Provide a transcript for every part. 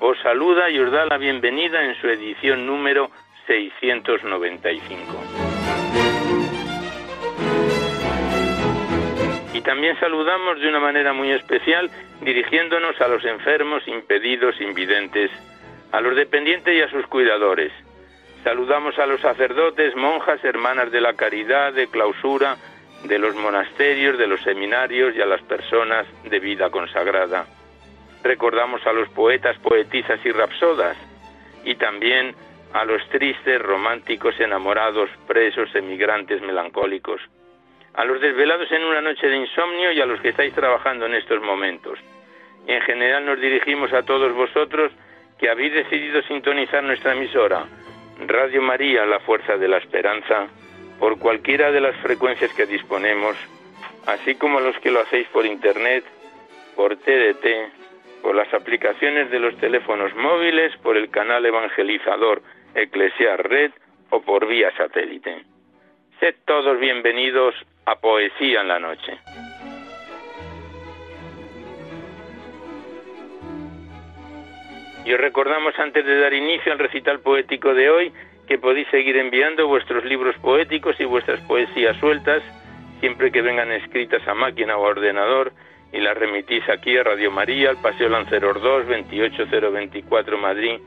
os saluda y os da la bienvenida en su edición número 695. Y también saludamos de una manera muy especial dirigiéndonos a los enfermos, impedidos, invidentes, a los dependientes y a sus cuidadores. Saludamos a los sacerdotes, monjas, hermanas de la caridad, de clausura, de los monasterios, de los seminarios y a las personas de vida consagrada recordamos a los poetas, poetisas y rapsodas, y también a los tristes, románticos, enamorados, presos, emigrantes, melancólicos, a los desvelados en una noche de insomnio y a los que estáis trabajando en estos momentos. En general nos dirigimos a todos vosotros que habéis decidido sintonizar nuestra emisora, Radio María, la Fuerza de la Esperanza, por cualquiera de las frecuencias que disponemos, así como los que lo hacéis por Internet, por TDT, por las aplicaciones de los teléfonos móviles, por el canal evangelizador Eclesiar Red o por vía satélite. Sed todos bienvenidos a Poesía en la Noche. Y os recordamos antes de dar inicio al recital poético de hoy que podéis seguir enviando vuestros libros poéticos y vuestras poesías sueltas siempre que vengan escritas a máquina o ordenador y las remitís aquí a Radio María, al Paseo Lanceros 2, 28024 Madrid,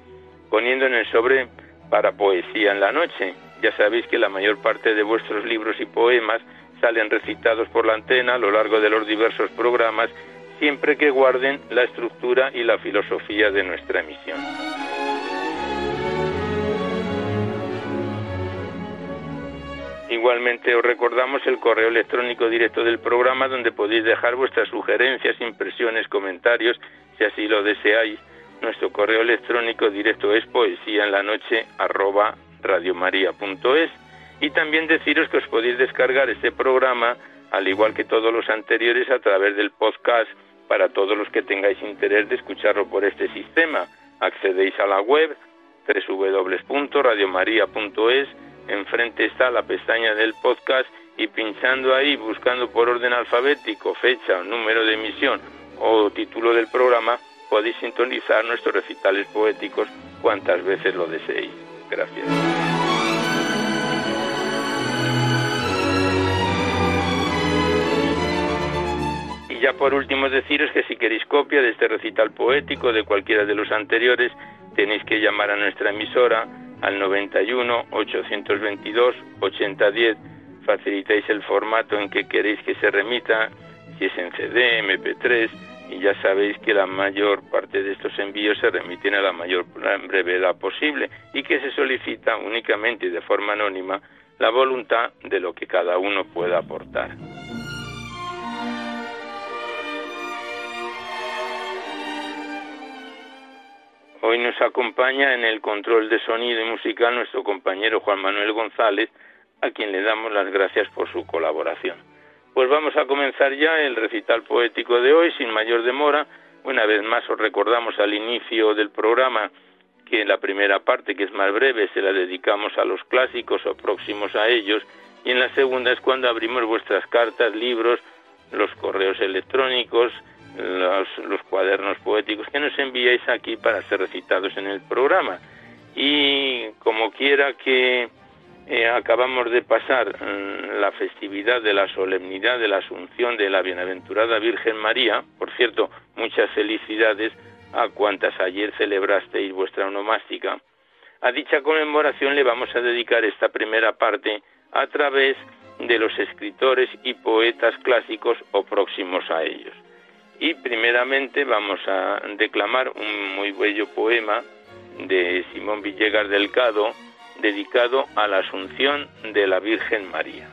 poniendo en el sobre para poesía en la noche. Ya sabéis que la mayor parte de vuestros libros y poemas salen recitados por la antena a lo largo de los diversos programas, siempre que guarden la estructura y la filosofía de nuestra emisión. Igualmente os recordamos el correo electrónico directo del programa donde podéis dejar vuestras sugerencias, impresiones, comentarios, si así lo deseáis. Nuestro correo electrónico directo es poesía en la noche arroba radiomaria.es y también deciros que os podéis descargar este programa, al igual que todos los anteriores, a través del podcast para todos los que tengáis interés de escucharlo por este sistema. Accedéis a la web www.radiomaria.es enfrente está la pestaña del podcast y pinchando ahí, buscando por orden alfabético, fecha, número de emisión o título del programa, podéis sintonizar nuestros recitales poéticos cuantas veces lo deseéis. Gracias. Y ya por último deciros que si queréis copia de este recital poético de cualquiera de los anteriores, tenéis que llamar a nuestra emisora al 91 822 8010 facilitáis el formato en que queréis que se remita, si es en CD, MP3, y ya sabéis que la mayor parte de estos envíos se remiten a la mayor brevedad posible y que se solicita únicamente y de forma anónima la voluntad de lo que cada uno pueda aportar. Hoy nos acompaña en el control de sonido y musical nuestro compañero Juan Manuel González, a quien le damos las gracias por su colaboración. Pues vamos a comenzar ya el recital poético de hoy sin mayor demora. Una vez más os recordamos al inicio del programa que en la primera parte, que es más breve, se la dedicamos a los clásicos o próximos a ellos, y en la segunda es cuando abrimos vuestras cartas, libros, los correos electrónicos, los, cuadernos poéticos que nos enviáis aquí para ser recitados en el programa. Y como quiera que eh, acabamos de pasar mm, la festividad de la solemnidad de la Asunción de la Bienaventurada Virgen María, por cierto, muchas felicidades a cuantas ayer celebrasteis vuestra onomástica. A dicha conmemoración le vamos a dedicar esta primera parte a través de los escritores y poetas clásicos o próximos a ellos y primeramente vamos a declamar un muy bello poema de Simón Villegas del Cado dedicado a la Asunción de la Virgen María.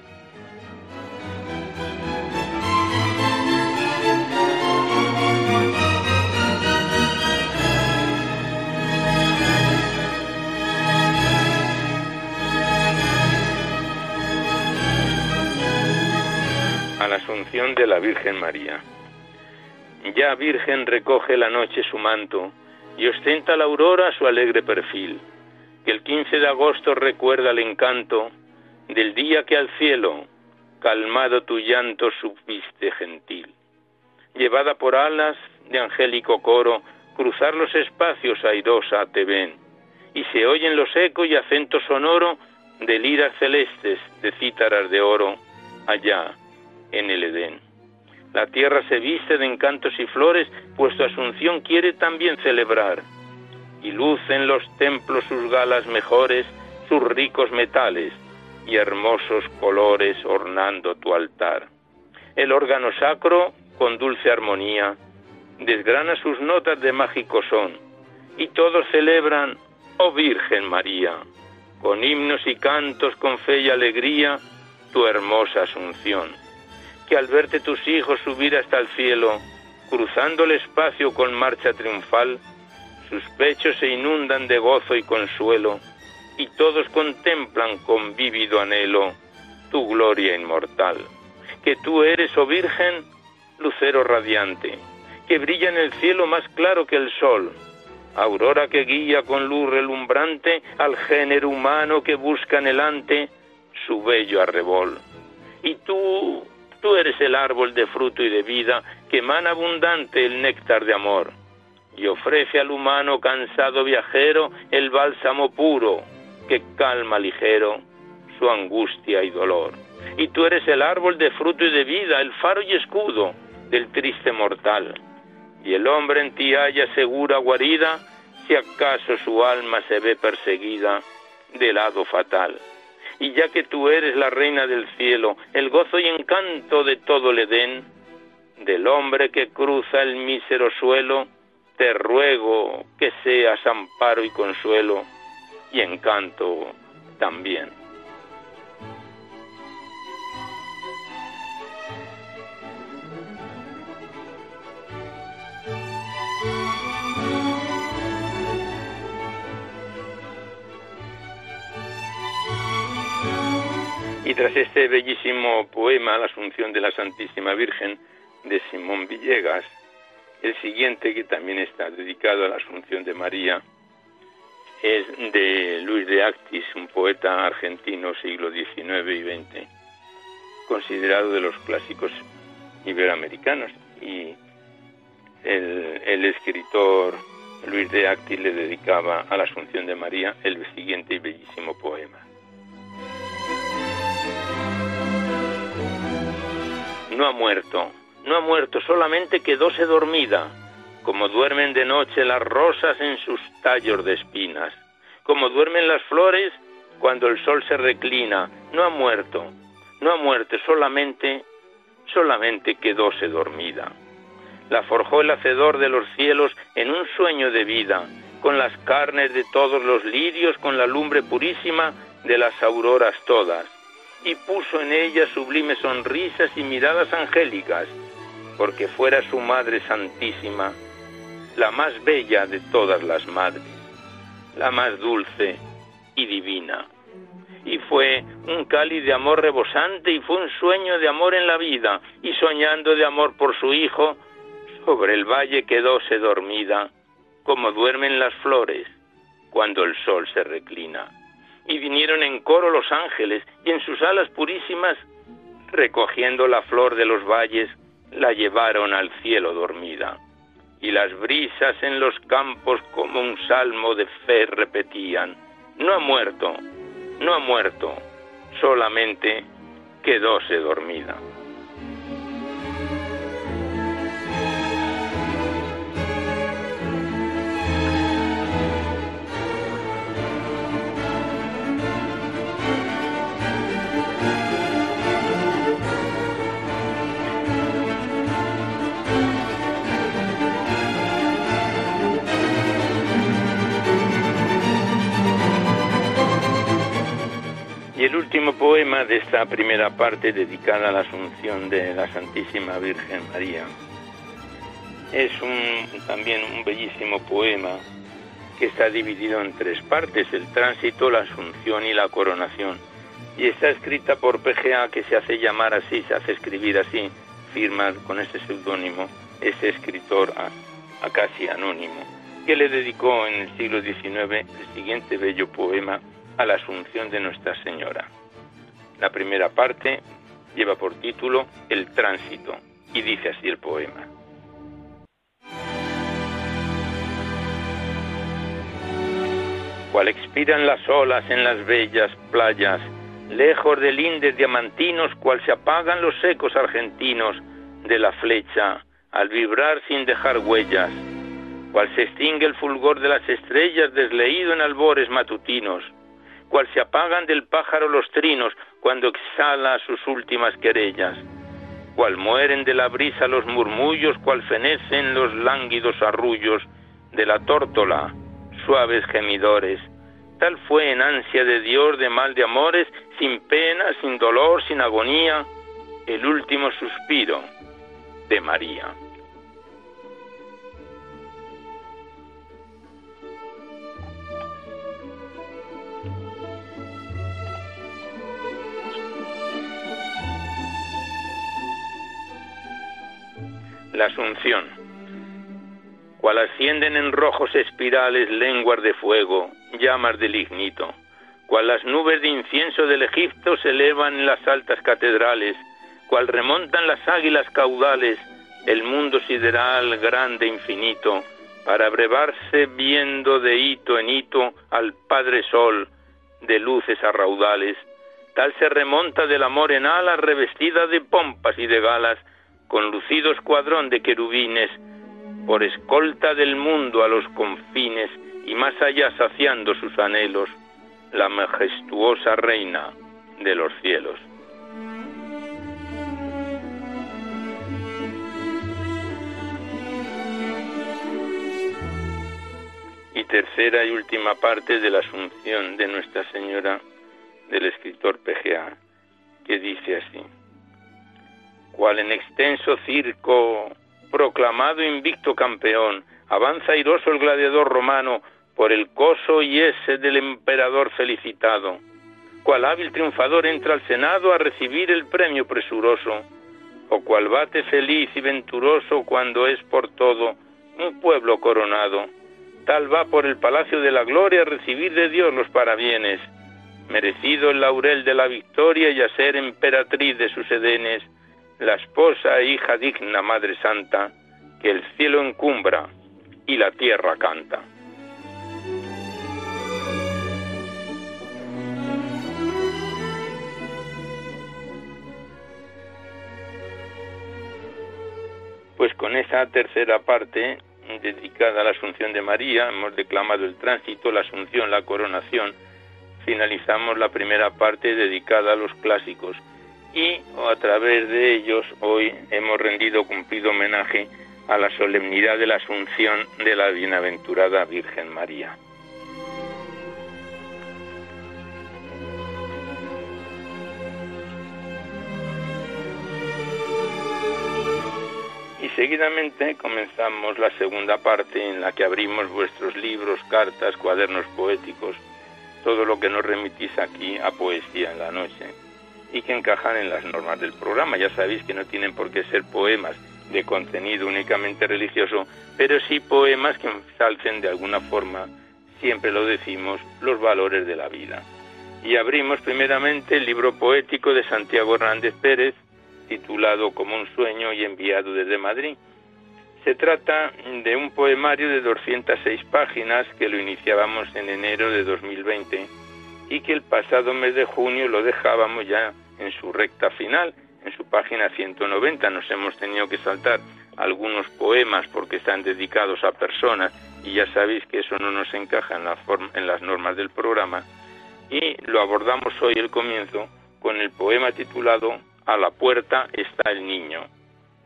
A la Asunción de la Virgen María. Ya Virgen recoge la noche su manto y ostenta la aurora su alegre perfil, que el 15 de agosto recuerda el encanto del día que al cielo, calmado tu llanto, subiste gentil. Llevada por alas de angélico coro, cruzar los espacios airosa te ven, y se oyen los ecos y acento sonoro de liras celestes, de cítaras de oro, allá en el Edén. La tierra se viste de encantos y flores, pues tu asunción quiere también celebrar, y lucen los templos sus galas mejores, sus ricos metales y hermosos colores ornando tu altar. El órgano sacro, con dulce armonía, desgrana sus notas de mágico son, y todos celebran, oh Virgen María, con himnos y cantos, con fe y alegría, tu hermosa asunción. Que al verte tus hijos subir hasta el cielo, cruzando el espacio con marcha triunfal, sus pechos se inundan de gozo y consuelo, y todos contemplan con vívido anhelo tu gloria inmortal. Que tú eres, oh Virgen, lucero radiante, que brilla en el cielo más claro que el sol, aurora que guía con luz relumbrante al género humano que busca anhelante su bello arrebol. Y tú, tú eres el árbol de fruto y de vida que emana abundante el néctar de amor y ofrece al humano cansado viajero el bálsamo puro que calma ligero su angustia y dolor. Y tú eres el árbol de fruto y de vida, el faro y escudo del triste mortal y el hombre en ti haya segura guarida, si acaso su alma se ve perseguida de lado fatal. Y ya que tú eres la reina del cielo, el gozo y encanto de todo el Edén, del hombre que cruza el mísero suelo, te ruego que seas amparo y consuelo y encanto también. Y tras este bellísimo poema, La Asunción de la Santísima Virgen, de Simón Villegas, el siguiente, que también está dedicado a la Asunción de María, es de Luis de Actis, un poeta argentino siglo XIX y XX, considerado de los clásicos iberoamericanos. Y el, escritor Luis de Actis le dedicaba a la Asunción de María el siguiente y bellísimo poema. No ha muerto, no ha muerto, solamente quedóse dormida, como duermen de noche las rosas en sus tallos de espinas, como duermen las flores cuando el sol se reclina, no ha muerto, no ha muerto, solamente, solamente quedóse dormida. La forjó el hacedor de los cielos en un sueño de vida, con las carnes de todos los lirios, con la lumbre purísima de las auroras todas y puso en ella sublimes sonrisas y miradas angélicas, porque fuera su Madre Santísima, la más bella de todas las madres, la más dulce y divina. Y fue un cáliz de amor rebosante y fue un sueño de amor en la vida, y soñando de amor por su Hijo, sobre el valle quedóse dormida, como duermen las flores cuando el sol se reclina y vinieron en coro los ángeles, y en sus alas purísimas, recogiendo la flor de los valles, la llevaron al cielo dormida. Y las brisas en los campos como un salmo de fe repetían, no ha muerto, no ha muerto, solamente quedóse dormida. Y el último poema de esta primera parte dedicada a la Asunción de la Santísima Virgen María es un, también un bellísimo poema que está dividido en tres partes, el tránsito, la Asunción y la coronación. y está escrita por PGA que se hace llamar así, se hace escribir así, firma con este seudónimo ese escritor casi anónimo, que le dedicó en el siglo XIX el siguiente bello poema a la Asunción de Nuestra Señora. La primera parte lleva por título El tránsito y dice así el poema. Cual expiran las olas en las bellas playas, lejos de lindes diamantinos, cual se apagan los ecos argentinos de la flecha al vibrar sin dejar huellas, cual se extingue el fulgor de las estrellas desleído en albores matutinos, cual se apagan del pájaro los trinos cuando exhala sus últimas querellas, cual mueren de la brisa los murmullos, cual fenecen los lánguidos arrullos de la tórtola, suaves gemidores. Tal fue en ansia de Dios de mal de amores, sin pena, sin dolor, sin agonía, el último suspiro de María. La Asunción. Cual ascienden en rojos espirales lenguas de fuego, llamas del ignito, cual las nubes de incienso del Egipto se elevan en las altas catedrales, cual remontan las águilas caudales, el mundo sideral grande infinito, para brevarse viendo de hito en hito al Padre Sol, de luces a raudales, tal se remonta del amor en alas revestida de pompas y de galas, con lucido escuadrón de querubines, por escolta del mundo a los confines y más allá saciando sus anhelos, la majestuosa reina de los cielos. y tercera y última parte de la Asunción de Nuestra Señora del escritor PGA, que dice así, cual en extenso circo, proclamado invicto campeón, avanza airoso el gladiador romano por el coso y ese del emperador felicitado, cual hábil triunfador entra al Senado a recibir el premio presuroso, o cual bate feliz y venturoso cuando es por todo un pueblo coronado. Tal va por el palacio de la gloria a recibir de Dios los parabienes, merecido el laurel de la victoria y a ser emperatriz de sus edenes, la esposa e hija digna Madre Santa, que el cielo encumbra y la tierra canta. Pues con esa tercera parte dedicada a la Asunción de María, hemos declamado el tránsito, la Asunción, la coronación, finalizamos la primera parte dedicada a los clásicos y a través de ellos hoy hemos rendido cumplido homenaje a la solemnidad de la Asunción de la Bienaventurada Virgen María. seguidamente comenzamos la segunda parte en la que abrimos vuestros libros, cartas, cuadernos poéticos, todo lo que nos remitís aquí a Poesía en la Noche y que encajan en las normas del programa. Ya sabéis que no tienen por qué ser poemas de contenido únicamente religioso, pero sí poemas que ensalcen de alguna forma, siempre lo decimos, los valores de la vida. Y abrimos primeramente el libro poético de Santiago Hernández Pérez, titulado Como un sueño y enviado desde Madrid. Se trata de un poemario de 206 páginas que lo iniciábamos en enero de 2020 y que el pasado mes de junio lo dejábamos ya en su recta final, en su página 190. Nos hemos tenido que saltar algunos poemas porque están dedicados a personas y ya sabéis que eso no nos encaja en, la en las normas del programa. Y lo abordamos hoy el comienzo con el poema titulado a la puerta está el niño,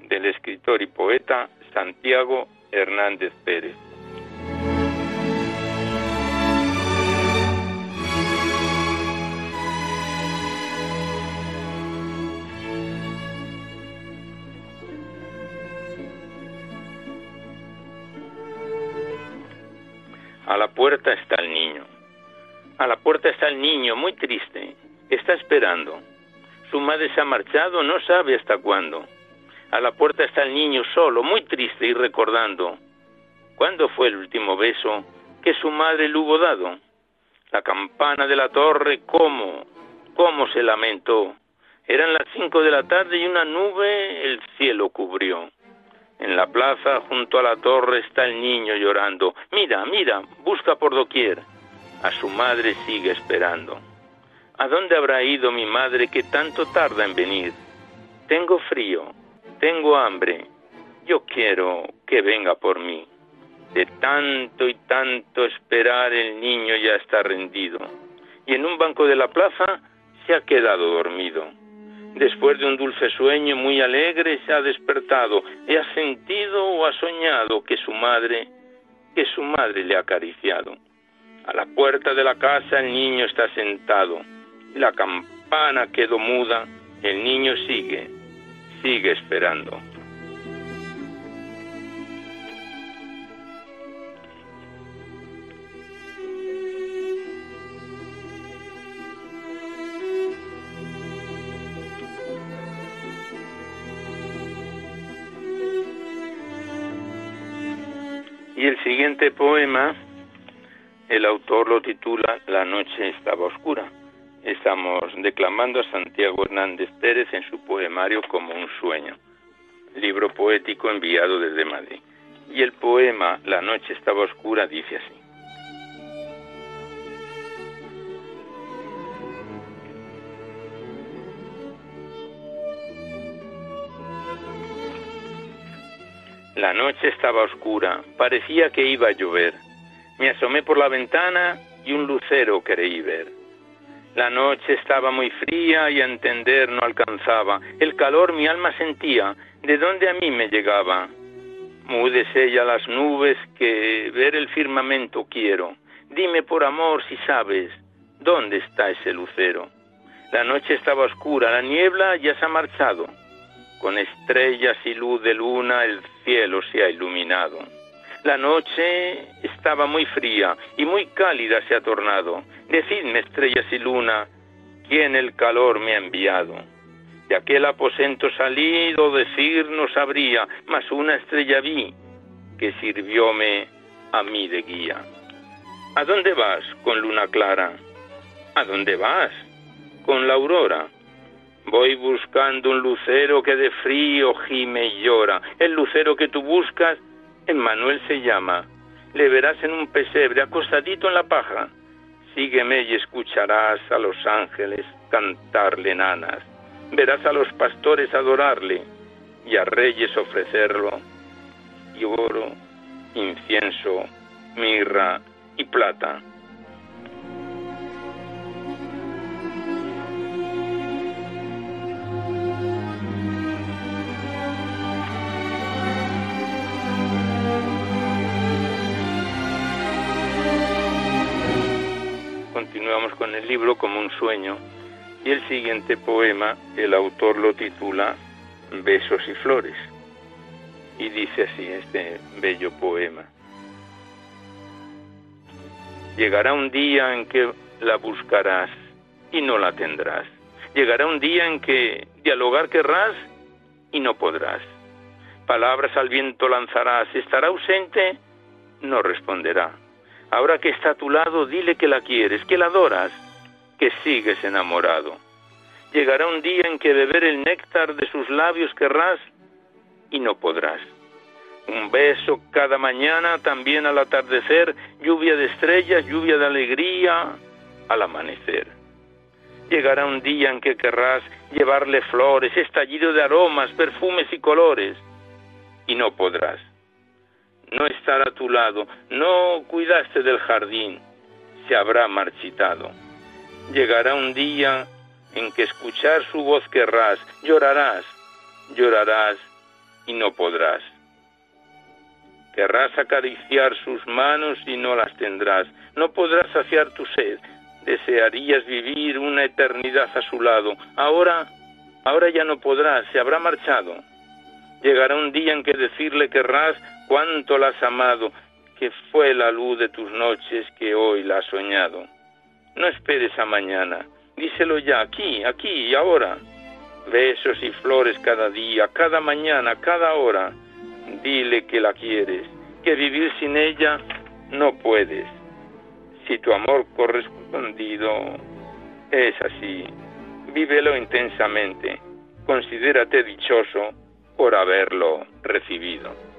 del escritor y poeta Santiago Hernández Pérez. A la puerta está el niño. A la puerta está el niño, muy triste, Está esperando. Su madre se ha marchado, no sabe hasta cuándo. A la puerta está el niño solo, muy triste y recordando. ¿Cuándo fue el último beso que su madre le hubo dado? La campana de la torre, ¿cómo? ¿Cómo se lamentó? Eran las cinco de la tarde y una nube el cielo cubrió. En la plaza, junto a la torre, está el niño llorando. Mira, mira, busca por doquier. A su madre sigue esperando. ¿A dónde habrá ido mi madre que tanto tarda en venir? Tengo frío, tengo hambre. Yo quiero que venga por mí. De tanto y tanto esperar el niño ya está rendido. Y en un banco de la plaza se ha quedado dormido. Después de un dulce sueño muy alegre se ha despertado y ha sentido o ha soñado que su madre, que su madre le ha acariciado. A la puerta de la casa el niño está sentado. La campana quedó muda. El niño sigue, sigue esperando. Siguiente poema, el autor lo titula La noche estaba oscura. Estamos declamando a Santiago Hernández Pérez en su poemario Como un sueño, libro poético enviado desde Madrid. Y el poema La noche estaba oscura dice así. La noche estaba oscura, parecía que iba a llover. Me asomé por la ventana y un lucero creí ver. La noche estaba muy fría y a entender no alcanzaba. El calor mi alma sentía, de donde a mí me llegaba. Múdese ya las nubes que ver el firmamento quiero. Dime por amor si sabes dónde está ese lucero. La noche estaba oscura, la niebla ya se ha marchado. Con estrellas y luz de luna el cielo se ha iluminado. La noche estaba muy fría y muy cálida se ha tornado. Decidme, estrellas y luna, quién el calor me ha enviado. De aquel aposento salido decir no sabría, mas una estrella vi que sirvióme a mí de guía. ¿A dónde vas con luna clara? ¿A dónde vas con la aurora? Voy buscando un lucero que de frío gime y llora. El lucero que tú buscas, Emmanuel se llama. Le verás en un pesebre acostadito en la paja. Sígueme y escucharás a los ángeles cantarle nanas. Verás a los pastores adorarle y a reyes ofrecerlo. Y oro, incienso, mirra y plata continuamos con el libro como un sueño y el siguiente poema el autor lo titula Besos y Flores y dice así este bello poema. Llegará un día en que la buscarás y no la tendrás. Llegará un día en que dialogar querrás y no podrás. Palabras al viento lanzarás, estará ausente, no responderá Ahora que está a tu lado, dile que la quieres, que la adoras, que sigues enamorado. Llegará un día en que beber el néctar de sus labios querrás y no podrás. Un beso cada mañana, también al atardecer, lluvia de estrellas, lluvia de alegría, al amanecer. Llegará un día en que querrás llevarle flores, estallido de aromas, perfumes y colores, y no podrás no estará a tu lado, no cuidaste del jardín, se habrá marchitado. Llegará un día en que escuchar su voz querrás, llorarás, llorarás y no podrás. Querrás acariciar sus manos y no las tendrás, no podrás saciar tu sed, desearías vivir una eternidad a su lado, ahora, ahora ya no podrás, se habrá marchado. Llegará un día en que decirle querrás cuánto la has amado, que fue la luz de tus noches que hoy la has soñado. No esperes a mañana, díselo ya, aquí, aquí y ahora. Besos y flores cada día, cada mañana, cada hora. Dile que la quieres, que vivir sin ella no puedes. Si tu amor correspondido es así, vívelo intensamente. Considérate dichoso por haberlo recibido.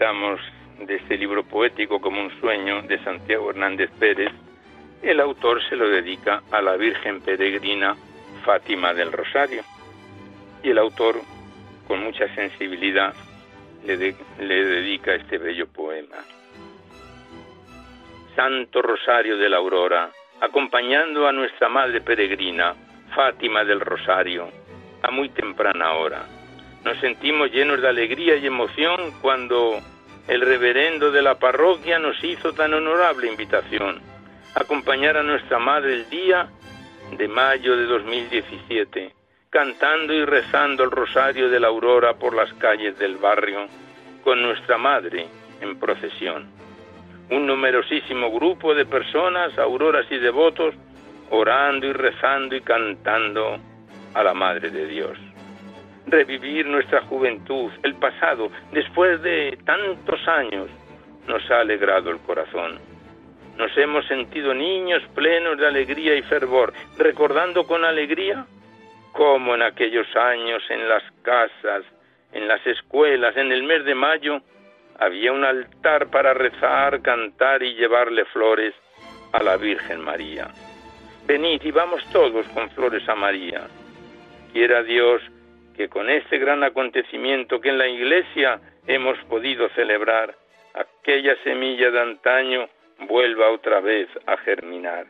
De este libro poético como un sueño de Santiago Hernández Pérez, el autor se lo dedica a la Virgen Peregrina Fátima del Rosario. Y el autor, con mucha sensibilidad, le, le dedica este bello poema. Santo Rosario de la Aurora, acompañando a nuestra Madre Peregrina, Fátima del Rosario, a muy temprana hora nos sentimos llenos de alegría y emoción cuando el reverendo de la parroquia nos hizo tan honorable invitación acompañar a nuestra madre el día de mayo de 2017, cantando y rezando el rosario de la aurora por las calles del barrio con nuestra madre en procesión. Un numerosísimo grupo de personas, auroras y devotos, orando y rezando y cantando a la Madre de Dios revivir nuestra juventud, el pasado, después de tantos años, nos ha alegrado el corazón. Nos hemos sentido niños plenos de alegría y fervor, recordando con alegría cómo en aquellos años en las casas, en las escuelas, en el mes de mayo, había un altar para rezar, cantar y llevarle flores a la Virgen María. Venid y vamos todos con flores a María. Quiera Dios que con este gran acontecimiento que en la Iglesia hemos podido celebrar, aquella semilla de antaño vuelva otra vez a germinar.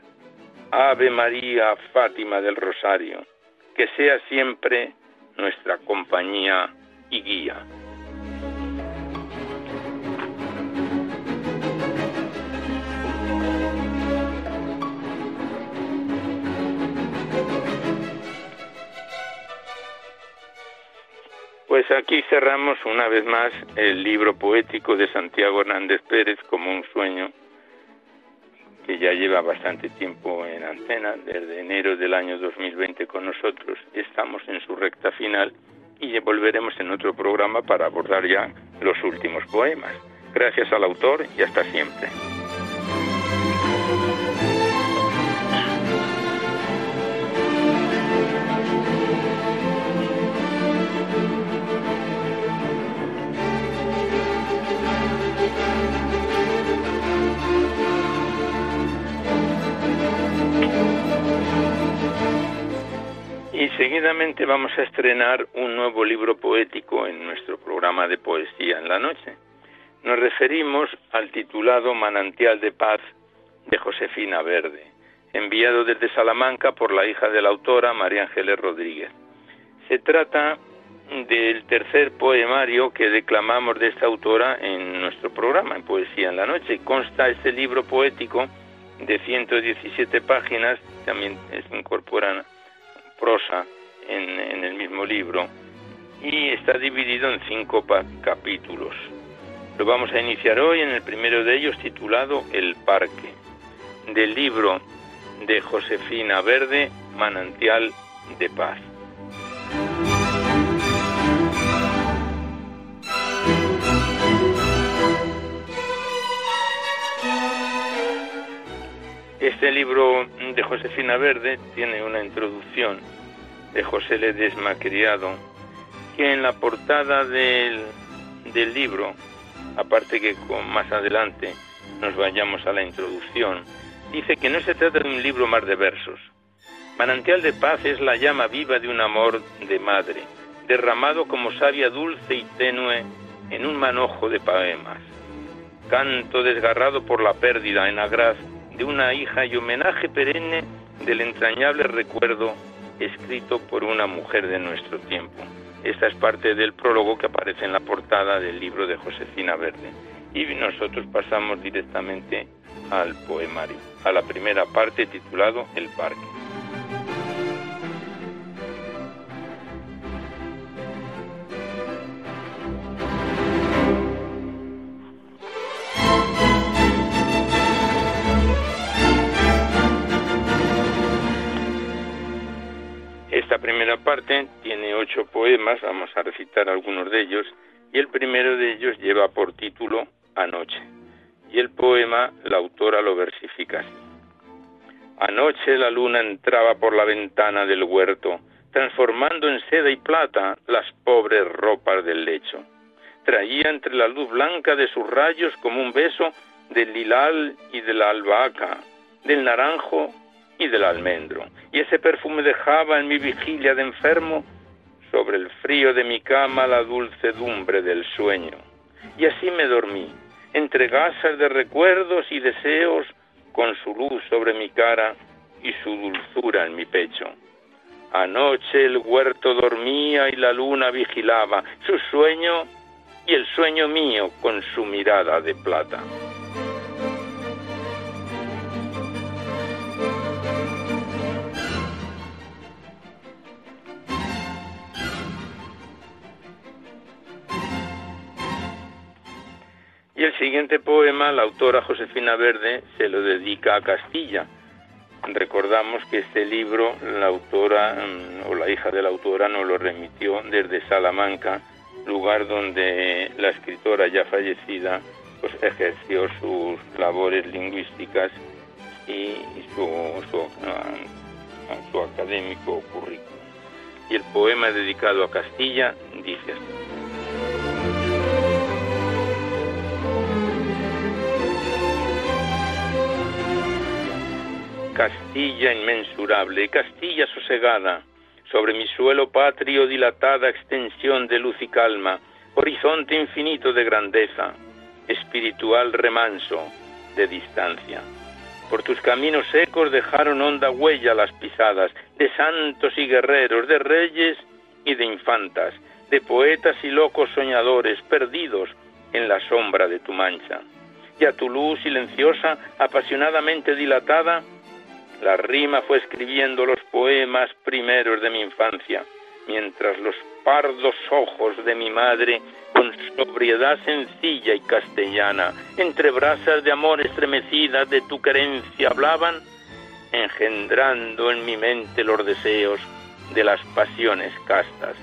Ave María, Fátima del Rosario, que sea siempre nuestra compañía y guía. Pues aquí cerramos una vez más el libro poético de Santiago Hernández Pérez como un sueño que ya lleva bastante tiempo en antena, desde enero del año 2020 con nosotros. Estamos en su recta final y volveremos en otro programa para abordar ya los últimos poemas. Gracias al autor y hasta siempre. Y seguidamente vamos a estrenar un nuevo libro poético en nuestro programa de poesía en la noche. Nos referimos al titulado Manantial de Paz de Josefina Verde, enviado desde Salamanca por la hija de la autora María Ángeles Rodríguez. Se trata del tercer poemario que declamamos de esta autora en nuestro programa en Poesía en la Noche. Consta este libro poético de 117 páginas, también se incorporan prosa en, el mismo libro y está dividido en cinco capítulos. Lo vamos a iniciar hoy en el primero de ellos titulado El Parque, del libro de Josefina Verde, Manantial de Paz. Este libro de Josefina Verde tiene una introducción de José Ledesma Criado, que en la portada del, del libro, aparte que con más adelante nos vayamos a la introducción, dice que no se trata de un libro más de versos. Manantial de paz es la llama viva de un amor de madre, derramado como savia dulce y tenue en un manojo de poemas. Canto desgarrado por la pérdida en agraz de una hija y homenaje perenne del entrañable recuerdo escrito por una mujer de nuestro tiempo. Esta es parte del prólogo que aparece en la portada del libro de Josefina Verde. Y nosotros pasamos directamente al poemario, a la primera parte titulado El Parque. Primera parte tiene ocho poemas, vamos a recitar algunos de ellos, y el primero de ellos lleva por título Anoche. Y el poema la autora lo versifica así. Anoche la luna entraba por la ventana del huerto, transformando en seda y plata las pobres ropas del lecho. Traía entre la luz blanca de sus rayos como un beso del lilal y de la albahaca, del naranjo y del almendro, y ese perfume dejaba en mi vigilia de enfermo sobre el frío de mi cama la dulcedumbre del sueño. Y así me dormí, entre gasas de recuerdos y deseos, con su luz sobre mi cara y su dulzura en mi pecho. Anoche el huerto dormía y la luna vigilaba su sueño y el sueño mío con su mirada de plata. Y el siguiente poema, la autora Josefina Verde se lo dedica a Castilla. Recordamos que este libro la autora mm, o la hija de la autora nos lo remitió desde Salamanca, lugar donde la escritora ya fallecida pues ejerció sus labores lingüísticas y su, su, ah, académico currículum. Y el poema dedicado a Castilla dice así. Castilla inmensurable, Castilla sosegada, sobre mi suelo patrio dilatada extensión de luz y calma, horizonte infinito de grandeza, espiritual remanso de distancia. Por tus caminos secos dejaron honda huella las pisadas de santos y guerreros, de reyes y de infantas, de poetas y locos soñadores perdidos en la sombra de tu mancha. Y a tu luz silenciosa, apasionadamente dilatada, la rima fue escribiendo los poemas primeros de mi infancia, mientras los pardos ojos de mi madre, con sobriedad sencilla y castellana, entre brasas de amor estremecidas de tu querencia hablaban, engendrando en mi mente los deseos de las pasiones castas.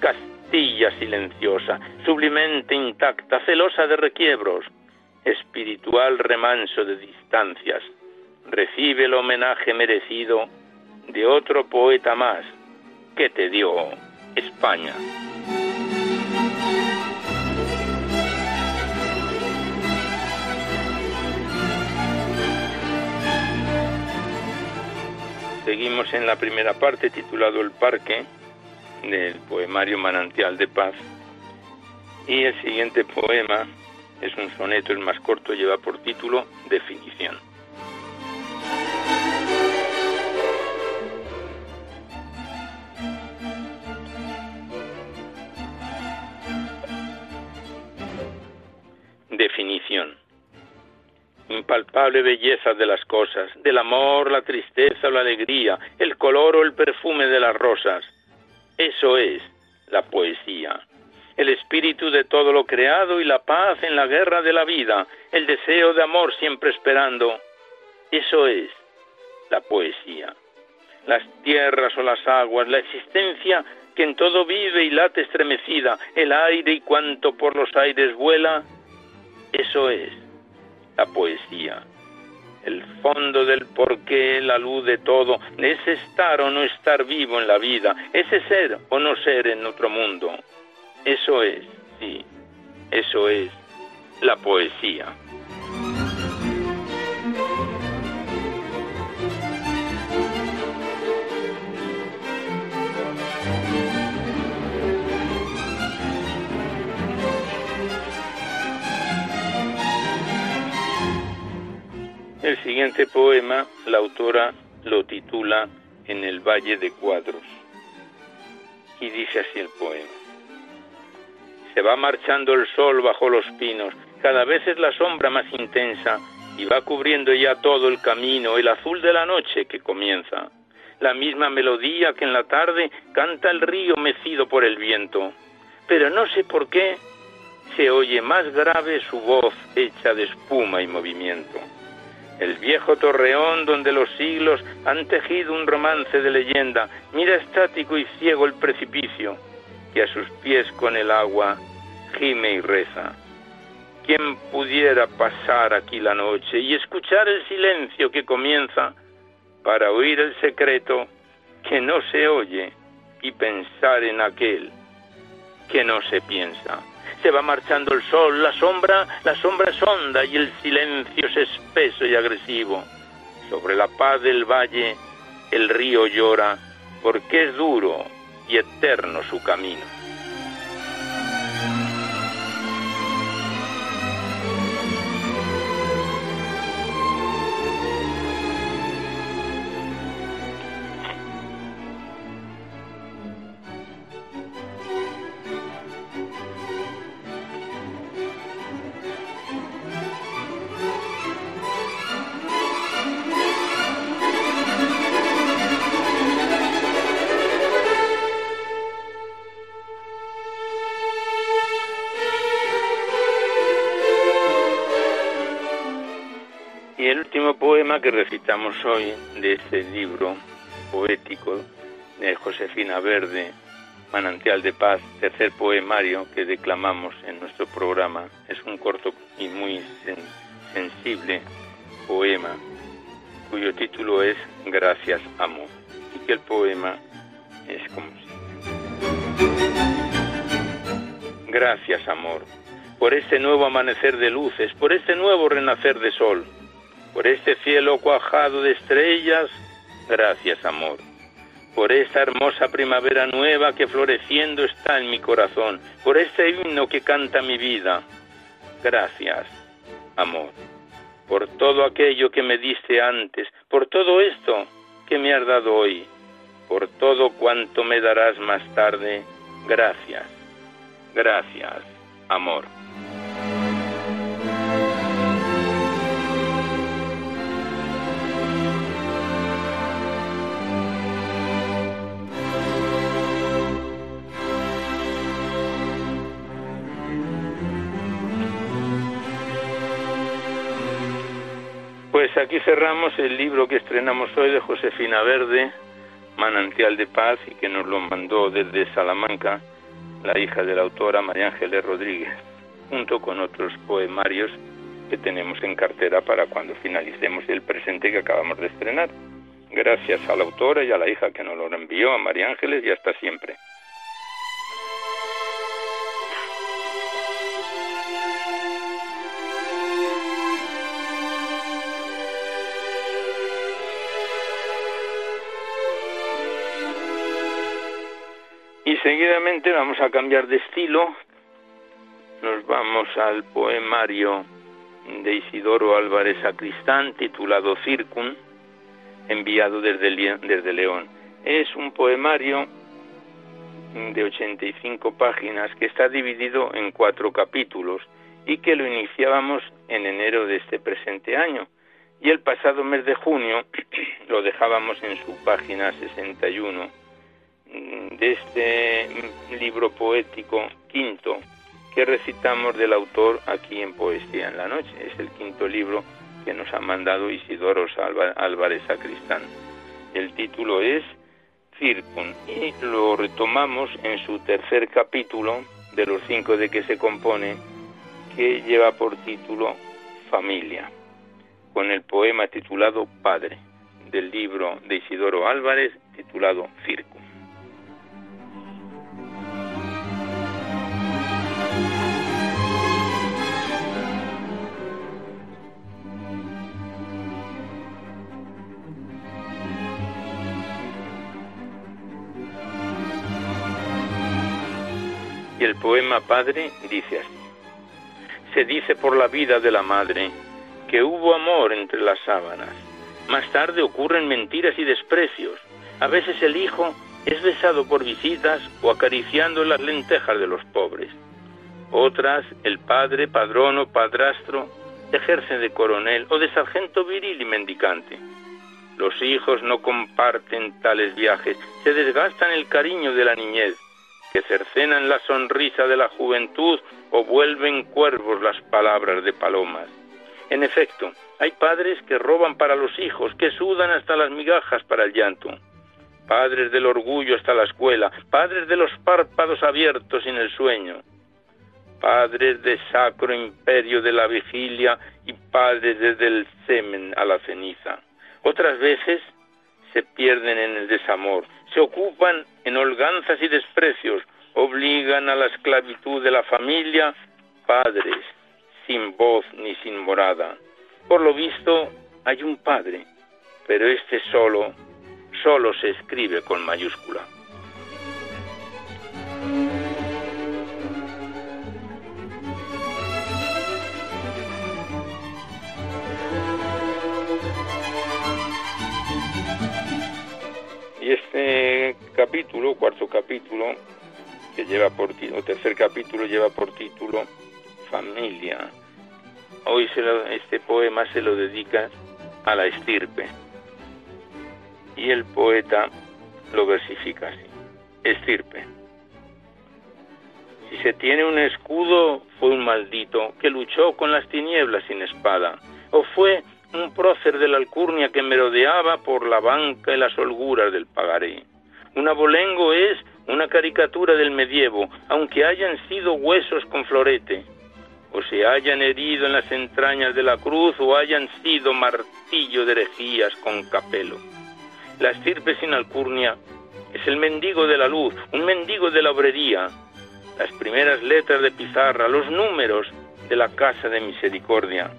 Castilla silenciosa, sublimente intacta, celosa de requiebros, espiritual remanso de distancias, recibe el homenaje merecido de otro poeta más que te dio España. Seguimos en la primera parte titulado El Parque del poemario Manantial de Paz y el siguiente poema es un soneto, el más corto, lleva por título Definición. Definición. Impalpable belleza de las cosas, del amor, la tristeza o la alegría, el color o el perfume de las rosas. Eso es la poesía. El espíritu de todo lo creado y la paz en la guerra de la vida, el deseo de amor siempre esperando. Eso es la poesía. Las tierras o las aguas, la existencia que en todo vive y late estremecida, el aire y cuanto por los aires vuela, eso es la poesía. El fondo del porqué, la luz de todo, ese estar o no estar vivo en la vida, ese ser o no ser en otro mundo. Eso es, sí, eso es la poesía. El siguiente poema, la autora lo titula En el Valle de Cuadros. Y dice así el poema. Se va marchando el sol bajo los pinos, cada vez es la sombra más intensa y va cubriendo ya todo el camino, el azul de la noche que comienza. La misma melodía que en la tarde canta el río mecido por el viento. Pero no sé por qué se oye más grave su voz hecha de espuma y movimiento. El viejo torreón donde los siglos han tejido un romance de leyenda, mira estático y ciego el precipicio, que a sus pies con el agua gime y reza. ¿Quién pudiera pasar aquí la noche y escuchar el silencio que comienza para oír el secreto que no se oye y pensar en aquel que no se piensa? Se va marchando el sol, la sombra, la sombra es honda y el silencio es espeso y agresivo. Sobre la paz del valle el río llora porque es duro y eterno su camino. Que recitamos hoy de este libro poético de Josefina Verde, Manantial de Paz, tercer poemario que declamamos en nuestro programa. Es un corto y muy sensible poema cuyo título es Gracias, Amor, y que el poema es como sigue. Gracias, amor, por este nuevo amanecer de luces, por este nuevo renacer de sol por este cielo cuajado de estrellas, gracias amor. Por esta hermosa primavera nueva que floreciendo está en mi corazón, por este himno que canta mi vida, gracias amor. Por todo aquello que me diste antes, por todo esto que me has dado hoy, por todo cuanto me darás más tarde, gracias, gracias, amor. Aquí cerramos el libro que estrenamos hoy de Josefina Verde, Manantial de Paz, y que nos lo mandó desde Salamanca la hija de la autora María Ángeles Rodríguez, junto con otros poemarios que tenemos en cartera para cuando finalicemos el presente que acabamos de estrenar. Gracias a la autora y a la hija que nos lo envió, a María Ángeles, y hasta siempre. Seguidamente vamos a cambiar de estilo. Nos vamos al poemario de Isidoro Álvarez Sacristán titulado Circun, enviado desde, desde León. Es un poemario de 85 páginas que está dividido en cuatro capítulos y que lo iniciábamos en enero de este presente año. Y el pasado mes de junio lo dejábamos en su página 61 de este libro poético quinto que recitamos del autor aquí en Poesía en la Noche. Es el quinto libro que nos ha mandado Isidoro Álvarez Sacristán. El título es Circun y lo retomamos en su tercer capítulo de los cinco de que se compone que lleva por título Familia, con el poema titulado Padre del libro de Isidoro Álvarez titulado Circun. Poema Padre dice así. Se dice por la vida de la madre que hubo amor entre las sábanas, Más tarde ocurren mentiras y desprecios. A veces el hijo es besado por visitas o acariciando las lentejas de los pobres. Otras, el padre, padrón o padrastro, ejerce de coronel o de sargento viril y mendicante. Los hijos no comparten tales viajes, se desgastan el cariño de la niñez, que cercenan la sonrisa de la juventud o vuelven cuervos las palabras de palomas. En efecto, hay padres que roban para los hijos, que sudan hasta las migajas para el llanto. Padres del orgullo hasta la escuela, padres de los párpados abiertos en el sueño, padres de sacro imperio de la vigilia y padres desde el semen a la ceniza. Otras veces se pierden en el desamor, se ocupan en holganzas y desprecios, obligan a la esclavitud de la familia, padres sin voz ni sin morada. Por lo visto hay un padre, pero este solo, solo se escribe con mayúscula. Capítulo, cuarto capítulo, que lleva por o tercer capítulo lleva por título Familia. Hoy este poema se lo dedica a la estirpe. Y el poeta lo versifica así. Estirpe. Si se tiene un escudo, fue un maldito que luchó con las tinieblas sin espada, o fue un prócer de la alcurnia que merodeaba por la banca y las holguras del pagaré. Un abolengo es una caricatura del medievo, aunque hayan sido huesos con florete, o se hayan herido en las entrañas de la cruz, o hayan sido martillo de herejías con capelo. La estirpe sin alcurnia es el mendigo de la luz, un mendigo de la obrería, las primeras letras de pizarra, los números de la casa de misericordia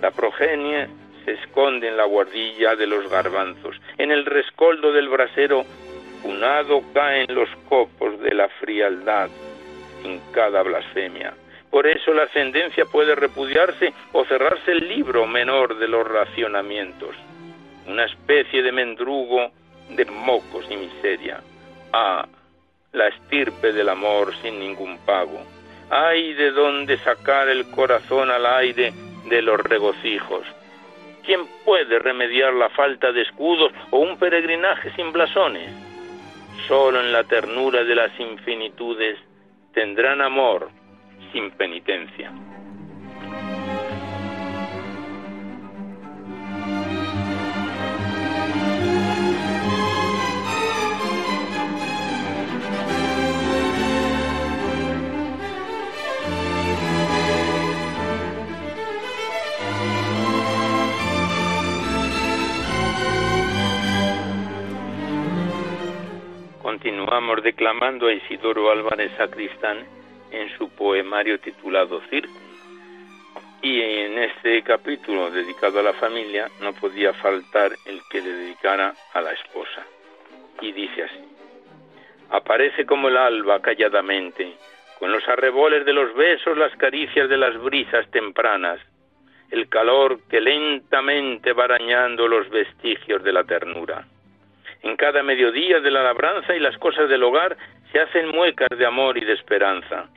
la progenie se esconde en la guardilla de los garbanzos. En el rescoldo del brasero, unado caen los copos de la frialdad en cada blasfemia. Por eso la ascendencia puede repudiarse o cerrarse el libro menor de los racionamientos. Una especie de mendrugo de mocos y miseria. Ah, la estirpe del amor sin ningún pago. Ay de dónde sacar el corazón al aire de los regocijos. ¿Quién puede remediar la falta de escudos o un peregrinaje sin blasones? Solo en la ternura de las infinitudes tendrán amor sin penitencia. Declamando a Isidoro Álvarez Sacristán en su poemario titulado Circo. Y en este capítulo dedicado a la familia no podía faltar el que le dedicara a la esposa. Y dice así, aparece como el alba calladamente, con los arreboles de los besos, las caricias de las brisas tempranas, el calor que lentamente va arañando los vestigios de la ternura en cada mediodía de la labranza y las cosas del hogar se hacen muecas de amor y de esperanza.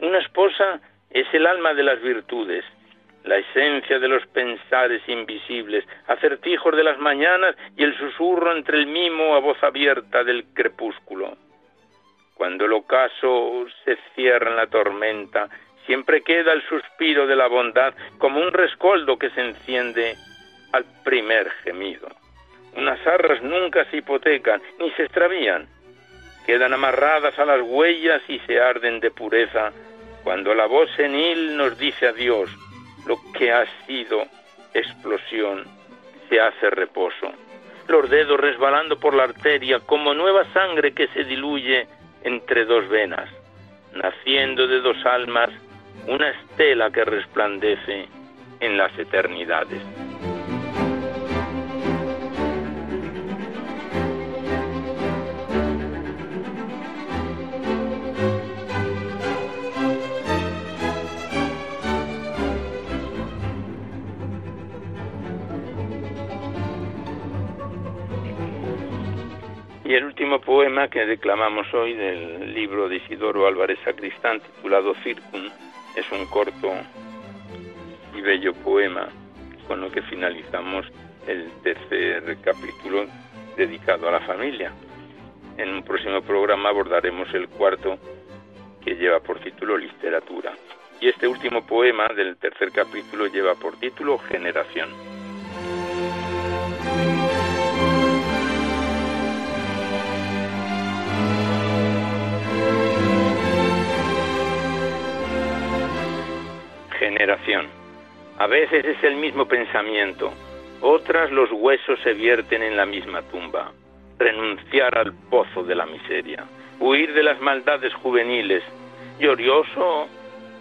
Una esposa es el alma de las virtudes, la esencia de los pensares invisibles, acertijos de las mañanas y el susurro entre el mimo a voz abierta del crepúsculo. Cuando el ocaso se cierra en la tormenta, siempre queda el suspiro de la bondad como un rescoldo que se enciende al primer gemido. Unas arras nunca se hipotecan ni se extravían. Quedan amarradas a las huellas y se arden de pureza cuando la voz senil nos dice adiós, lo que ha sido explosión se hace reposo. Los dedos resbalando por la arteria como nueva sangre que se diluye entre dos venas, naciendo de dos almas una estela que resplandece en las eternidades. Último poema que declamamos hoy del libro de Isidoro Álvarez Sacristán titulado Circum es un corto y bello poema con lo que finalizamos el tercer capítulo dedicado a la familia. En un próximo programa abordaremos el cuarto que lleva por título Literatura. Y este último poema del tercer capítulo lleva por título Generación. Generación. A veces es el mismo pensamiento, otras los huesos se vierten en la misma tumba. Renunciar al pozo de la miseria, huir de las maldades juveniles, glorioso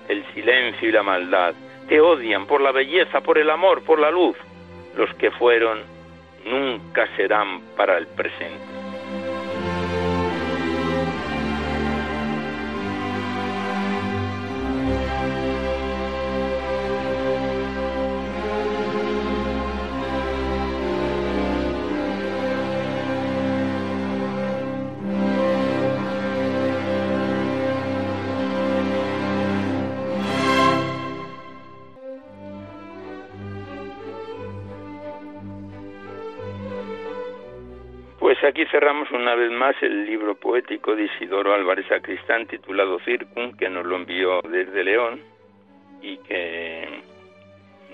el silencio y la maldad. Te odian por la belleza, por el amor, por la luz. Los que fueron nunca serán para el presente. Aquí cerramos una vez más el libro poético de Isidoro Álvarez Sacristán titulado Circum, que nos lo envió desde León y que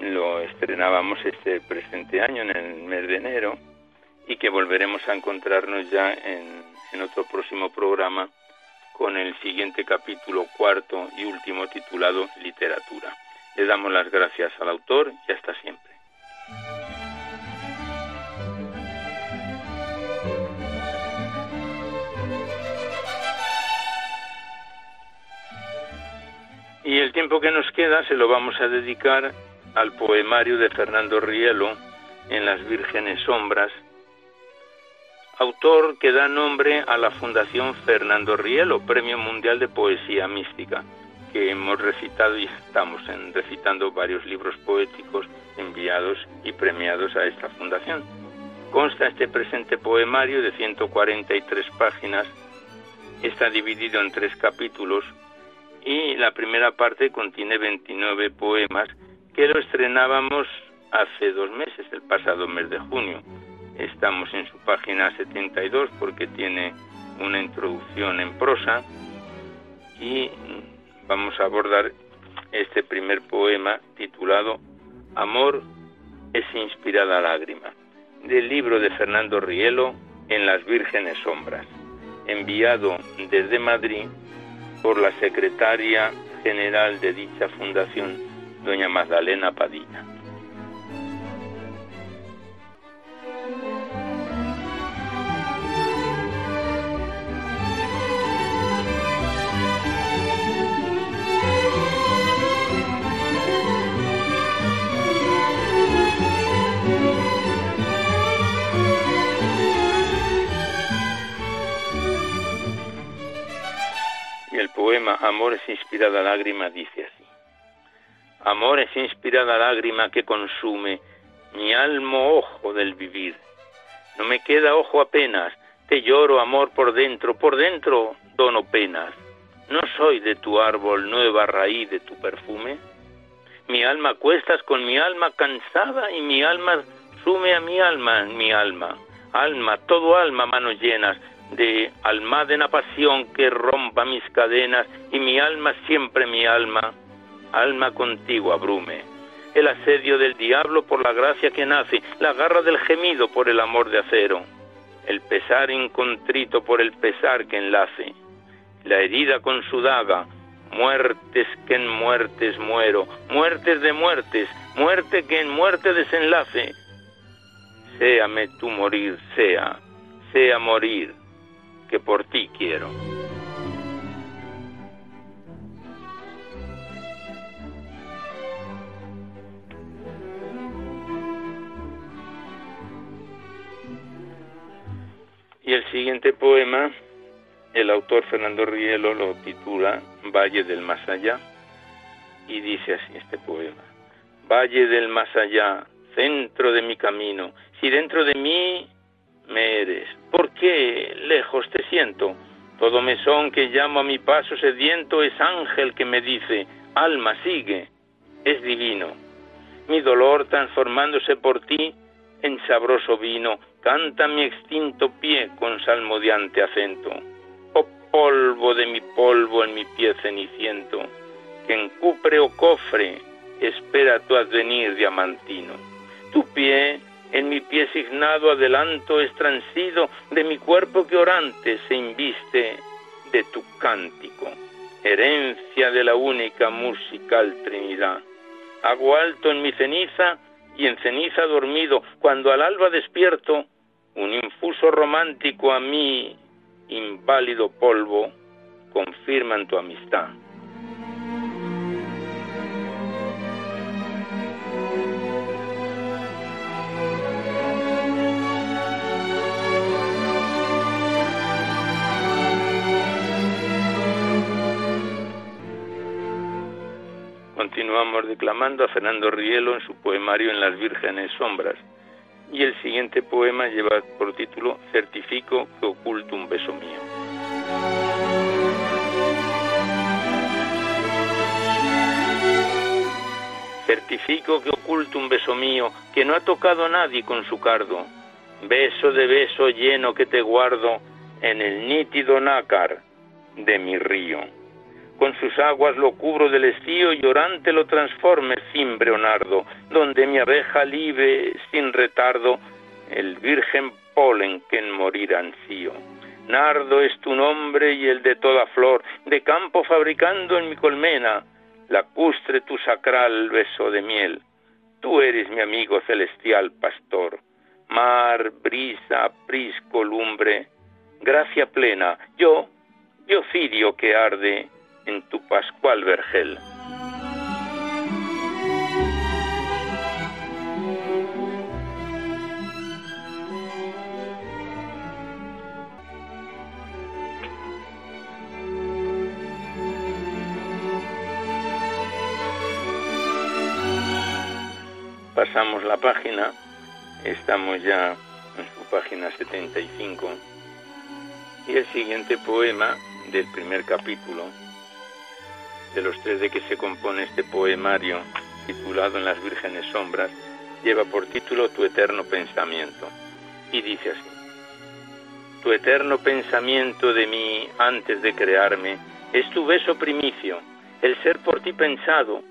lo estrenábamos este presente año en el mes de enero y que volveremos a encontrarnos ya en, en otro próximo programa con el siguiente capítulo cuarto y último titulado Literatura. Le damos las gracias al autor y hasta siempre. Y el tiempo que nos queda se lo vamos a dedicar al poemario de Fernando Rielo en Las Vírgenes Sombras, autor que da nombre a la Fundación Fernando Rielo, Premio Mundial de Poesía Mística, que hemos recitado y estamos recitando varios libros poéticos enviados y premiados a esta fundación. Consta este presente poemario de 143 páginas, está dividido en tres capítulos y la primera parte contiene 29 poemas que lo estrenábamos hace dos meses, el pasado mes de junio. Estamos en su página 72 porque tiene una introducción en prosa y vamos a abordar este primer poema titulado Amor es inspirada lágrima, del libro de Fernando Rielo En las vírgenes sombras, enviado desde Madrid por la secretaria general de dicha fundación, doña Magdalena Padilla. Amor es inspirada lágrima dice así. Amor es inspirada lágrima que consume mi alma ojo del vivir. No me queda ojo apenas, te lloro amor por dentro, por dentro dono penas. No soy de tu árbol nueva raíz de tu perfume. Mi alma cuestas con mi alma cansada y mi alma sume a mi alma en mi alma. Alma, todo alma, manos llenas, de almadena pasión que rompa mis cadenas y mi alma siempre mi alma, alma contigo abrume. El asedio del diablo por la gracia que nace, la garra del gemido por el amor de acero, el pesar incontrito por el pesar que enlace, la herida con su daga, muertes que en muertes muero, muertes de muertes, muerte que en muerte desenlace. Séame tú morir, sea, sea morir, que por ti quiero. Y el siguiente poema, el autor Fernando Rielo lo titula Valle del Más Allá y dice así este poema. Valle del Más Allá, centro de mi camino, si dentro de mí me eres, ¿por qué siento. Todo mesón que llamo a mi paso sediento es ángel que me dice, alma, sigue, es divino. Mi dolor transformándose por ti en sabroso vino, canta mi extinto pie con salmodiante acento. Oh polvo de mi polvo en mi pie ceniciento, que en cupre o cofre espera tu advenir diamantino. Tu pie en mi pie signado adelanto es transido de mi cuerpo que orante se inviste de tu cántico, herencia de la única musical Trinidad. Hago alto en mi ceniza y en ceniza dormido, cuando al alba despierto, un infuso romántico a mí, inválido polvo, confirman tu amistad. Continuamos declamando a Fernando Rielo en su poemario En las vírgenes sombras. Y el siguiente poema lleva por título Certifico que oculto un beso mío. Certifico que oculto un beso mío que no ha tocado a nadie con su cardo. Beso de beso lleno que te guardo en el nítido nácar de mi río con sus aguas lo cubro del estío y orante lo transforme cimbre o nardo, donde mi abeja libe sin retardo el virgen polen que en morir ansío. Nardo es tu nombre y el de toda flor, de campo fabricando en mi colmena, lacustre tu sacral beso de miel. Tú eres mi amigo celestial pastor, mar, brisa, prisco, lumbre, gracia plena, yo, yo cirio que arde, en tu Pascual Vergel. Pasamos la página, estamos ya en su página 75 y el siguiente poema del primer capítulo de los tres de que se compone este poemario titulado En las vírgenes sombras, lleva por título Tu eterno pensamiento. Y dice así, Tu eterno pensamiento de mí antes de crearme es tu beso primicio, el ser por ti pensado.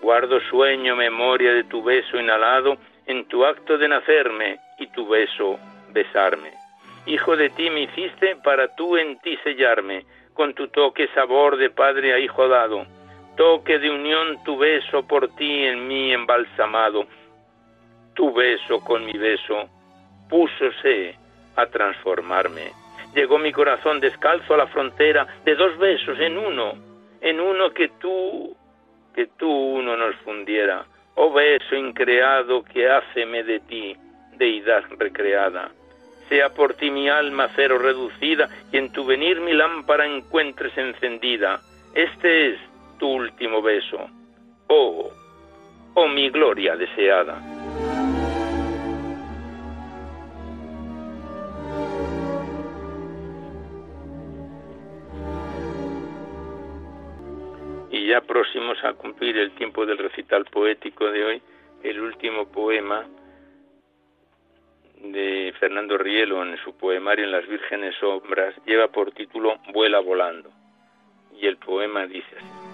Guardo sueño, memoria de tu beso inhalado en tu acto de nacerme y tu beso besarme. Hijo de ti me hiciste para tú en ti sellarme, con tu toque sabor de padre a hijo dado, toque de unión tu beso por ti en mí embalsamado, tu beso con mi beso púsose a transformarme. Llegó mi corazón descalzo a la frontera de dos besos en uno, en uno que tú, que tú uno nos fundiera. Oh beso increado que háceme de ti, deidad recreada sea por ti mi alma cero reducida y en tu venir mi lámpara encuentres encendida. Este es tu último beso. Oh, oh mi gloria deseada. Y ya próximos a cumplir el tiempo del recital poético de hoy, el último poema de Fernando Rielo en su poemario En las vírgenes sombras lleva por título Vuela volando. Y el poema dice así.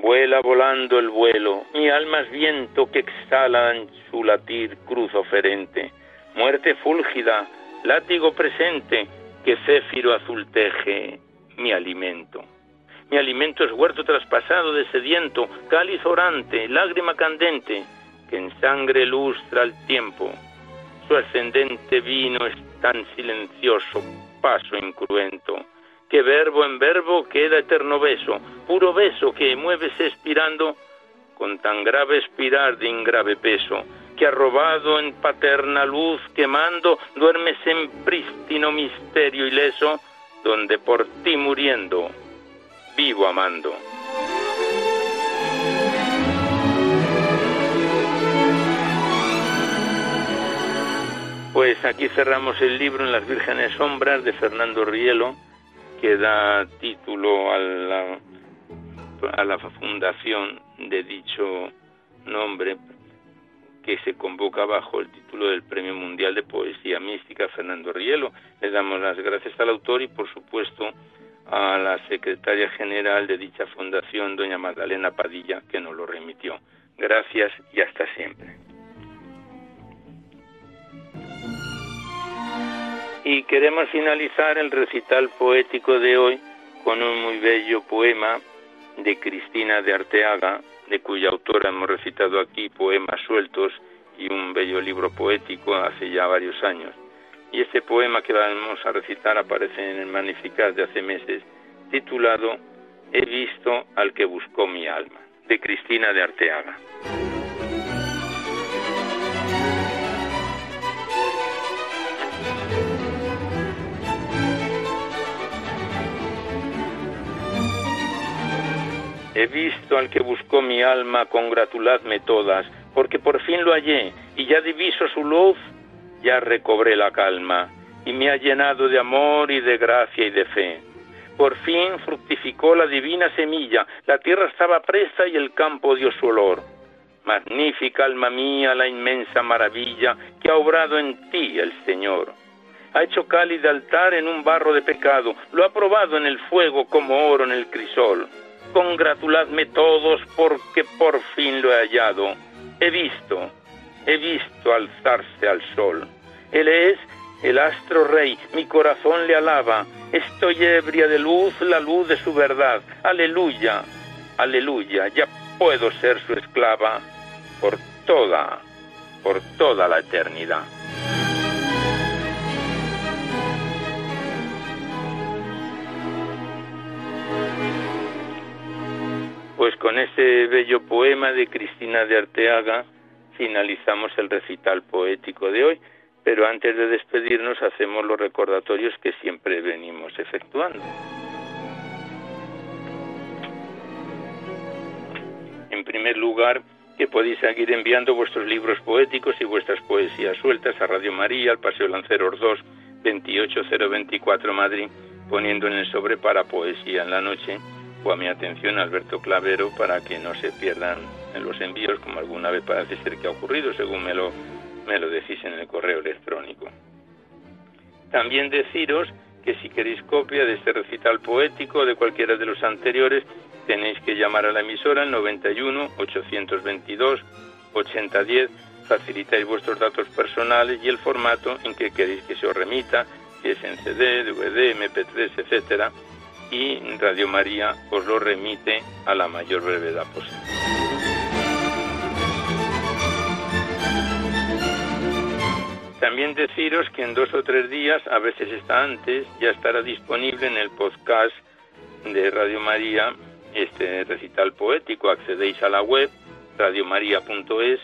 Vuela volando el vuelo, mi alma es viento que exhala en su latir cruz oferente, muerte fúlgida, látigo presente, que céfiro azul teje mi alimento. Mi alimento es huerto traspasado de sediento, cáliz orante, lágrima candente, que en sangre lustra el tiempo. Su ascendente vino es tan silencioso, paso incruento, que verbo en verbo queda eterno beso, puro beso que mueves expirando con tan grave espirar de ingrave peso, que arrobado en paterna luz quemando, duermes en prístino misterio ileso, donde por ti muriendo, vivo amando. Pues aquí cerramos el libro en las vírgenes sombras de Fernando Rielo, que da título a la, a la fundación de dicho nombre, que se convoca bajo el título del Premio Mundial de Poesía Mística Fernando Rielo. Le damos las gracias al autor y, por supuesto, a la secretaria general de dicha fundación, doña Magdalena Padilla, que nos lo remitió. Gracias y hasta siempre. Y queremos finalizar el recital poético de hoy con un muy bello poema de Cristina de Arteaga, de cuya autora hemos recitado aquí poemas sueltos y un bello libro poético hace ya varios años. Y este poema que vamos a recitar aparece en el Magnificat de hace meses, titulado He visto al que buscó mi alma, de Cristina de Arteaga. He visto al que buscó mi alma, congratuladme todas, porque por fin lo hallé, y ya diviso su luz, ya recobré la calma, y me ha llenado de amor y de gracia y de fe. Por fin fructificó la divina semilla, la tierra estaba presa y el campo dio su olor. Magnífica alma mía la inmensa maravilla que ha obrado en ti el Señor. Ha hecho cálido altar en un barro de pecado, lo ha probado en el fuego como oro en el crisol congratuladme todos porque por fin lo he hallado. He visto, he visto alzarse al sol. Él es el astro rey, mi corazón le alaba. Estoy ebria de luz, la luz de su verdad. Aleluya, aleluya, ya puedo ser su esclava por toda, por toda la eternidad. Pues con ese bello poema de Cristina de Arteaga finalizamos el recital poético de hoy, pero antes de despedirnos hacemos los recordatorios que siempre venimos efectuando. En primer lugar, que podéis seguir enviando vuestros libros poéticos y vuestras poesías sueltas a Radio María, al Paseo Lanceros 2, 28024 Madrid, poniendo en el sobre para Poesía en la Noche o a mi atención Alberto Clavero para que no se pierdan en los envíos, como alguna vez parece ser que ha ocurrido, según me lo, me lo decís en el correo electrónico. También deciros que si queréis copia de este recital poético o de cualquiera de los anteriores, tenéis que llamar a la emisora al 91 822 8010, facilitáis vuestros datos personales y el formato en que queréis que se os remita, si es en CD, DVD, MP3, etcétera, y Radio María os lo remite a la mayor brevedad posible. También deciros que en dos o tres días, a veces está antes, ya estará disponible en el podcast de Radio María este recital poético. Accedéis a la web radiomaria.es,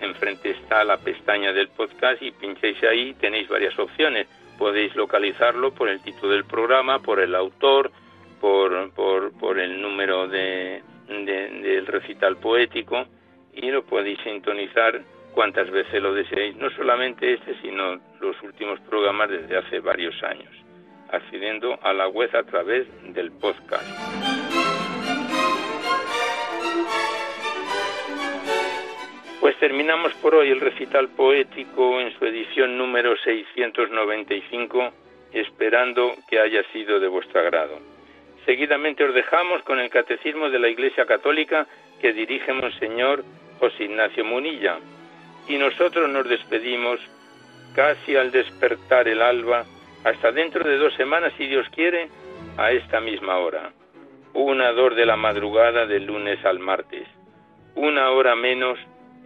enfrente está la pestaña del podcast y pincháis ahí, tenéis varias opciones podéis localizarlo por el título del programa, por el autor, por, por, el número de, del recital poético y lo podéis sintonizar cuantas veces lo deseéis, no solamente este, sino los últimos programas desde hace varios años, accediendo a la web a través del podcast. Pues terminamos por hoy el recital poético en su edición número 695, esperando que haya sido de vuestro agrado. Seguidamente os dejamos con el Catecismo de la Iglesia Católica que dirige Monseñor José Ignacio Munilla. Y nosotros nos despedimos casi al despertar el alba, hasta dentro de dos semanas, si Dios quiere, a esta misma hora. Una dor de la madrugada del lunes al martes. Una hora menos